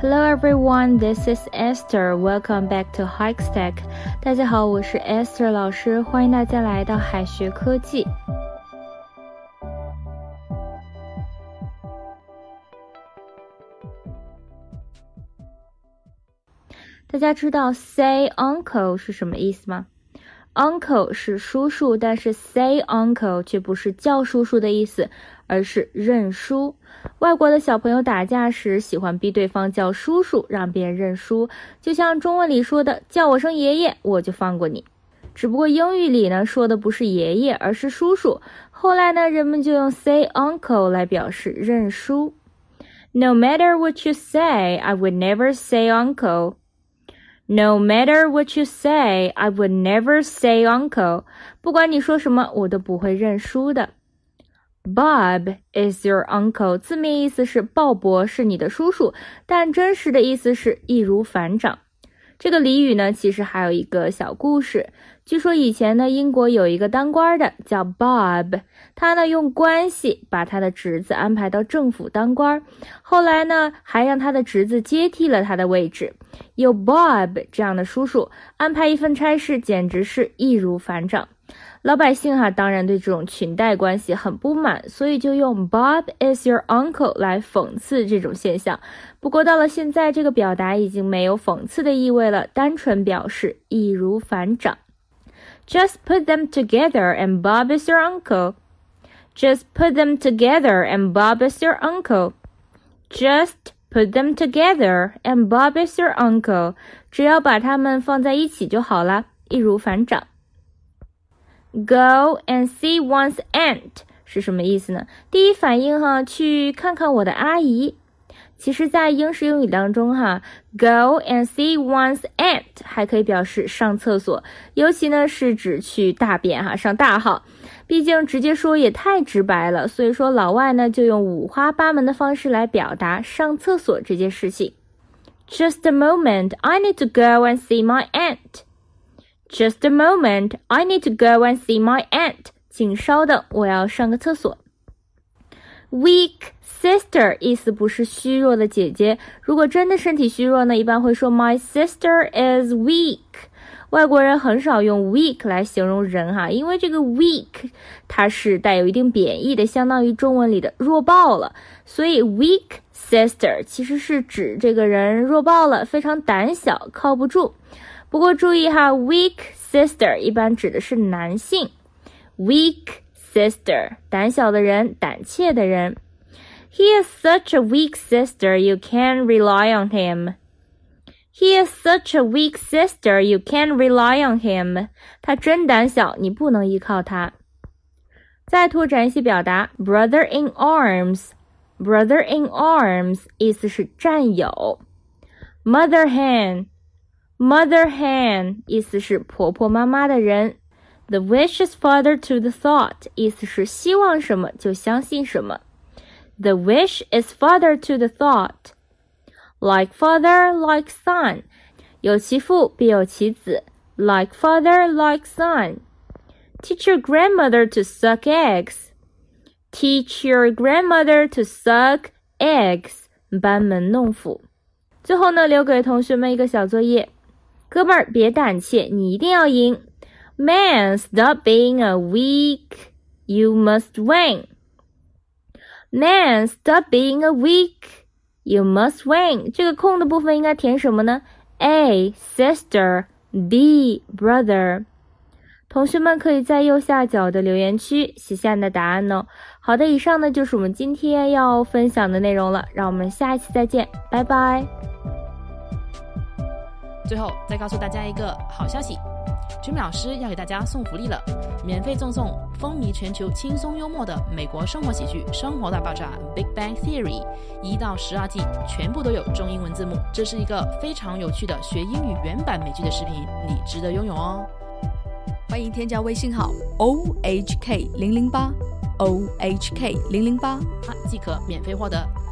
Hello everyone, this is Esther. Welcome back to Hikestack. 大家好，我是 Esther 老师，欢迎大家来到海学科技。大家知道 say uncle 是什么意思吗？uncle 是叔叔，但是 say uncle 却不是叫叔叔的意思，而是认输。外国的小朋友打架时喜欢逼对方叫叔叔，让别人认输，就像中文里说的“叫我声爷爷，我就放过你”。只不过英语里呢说的不是爷爷，而是叔叔。后来呢，人们就用 say uncle 来表示认输。No matter what you say, I would never say uncle. No matter what you say, I would never say uncle. 不管你说什么，我都不会认输的。Bob is your uncle，字面意思是鲍勃是你的叔叔，但真实的意思是易如反掌。这个俚语呢，其实还有一个小故事。据说以前呢，英国有一个当官的叫 Bob，他呢用关系把他的侄子安排到政府当官，后来呢还让他的侄子接替了他的位置。有 Bob 这样的叔叔安排一份差事，简直是易如反掌。老百姓哈当然对这种裙带关系很不满，所以就用 Bob is your uncle 来讽刺这种现象。不过到了现在，这个表达已经没有讽刺的意味了，单纯表示易如反掌。Just put them together and Bob is your uncle. Just put them together and Bob is your uncle. Just put them together and Bob is your uncle. 只要把它们放在一起就好了，易如反掌。Go and see one's aunt 是什么意思呢？第一反应哈，去看看我的阿姨。其实，在英式英语当中哈，go and see one's aunt 还可以表示上厕所，尤其呢是指去大便哈，上大号。毕竟直接说也太直白了，所以说老外呢就用五花八门的方式来表达上厕所这件事情。Just a moment, I need to go and see my aunt. Just a moment, I need to go and see my aunt. 请稍等，我要上个厕所。Weak sister 意思不是虚弱的姐姐，如果真的身体虚弱呢，一般会说 My sister is weak。外国人很少用 weak 来形容人哈，因为这个 weak 它是带有一定贬义的，相当于中文里的弱爆了，所以 weak sister 其实是指这个人弱爆了，非常胆小，靠不住。不过注意哈，weak sister 一般指的是男性，weak sister 胆小的人，胆怯的人。He is such a weak sister, you can't rely on him. He is such a weak sister, you can't rely on him. 他真胆小，你不能依靠他。再拓展一些表达，brother in arms。brother in arms 意思是战友，mother hen。 Mother hen 意思是婆婆妈妈的人，The wish is father to the thought 意思是希望什么就相信什么，The wish is father to the thought。Like father, like son，有其父必有其子，Like father, like son。Teach your grandmother to suck eggs。Teach your grandmother to suck eggs，班门弄斧。最后呢，留给同学们一个小作业。 哥们儿，别胆怯，你一定要赢。Man, stop being a weak. You must win. Man, stop being a weak. You must win. 这个空的部分应该填什么呢？A, sister. B, brother. 同学们可以在右下角的留言区写下你的答案哦。好的，以上呢就是我们今天要分享的内容了。让我们下一期再见，拜拜。最后再告诉大家一个好消息，Jimmy 老师要给大家送福利了，免费赠送风靡全球、轻松幽默的美国生活喜剧《生活大爆炸》（Big Bang Theory） 一到十二季，全部都有中英文字幕。这是一个非常有趣的学英语原版美剧的视频，你值得拥有哦！欢迎添加微信号 ohk 零零八 ohk 零零八，即可免费获得。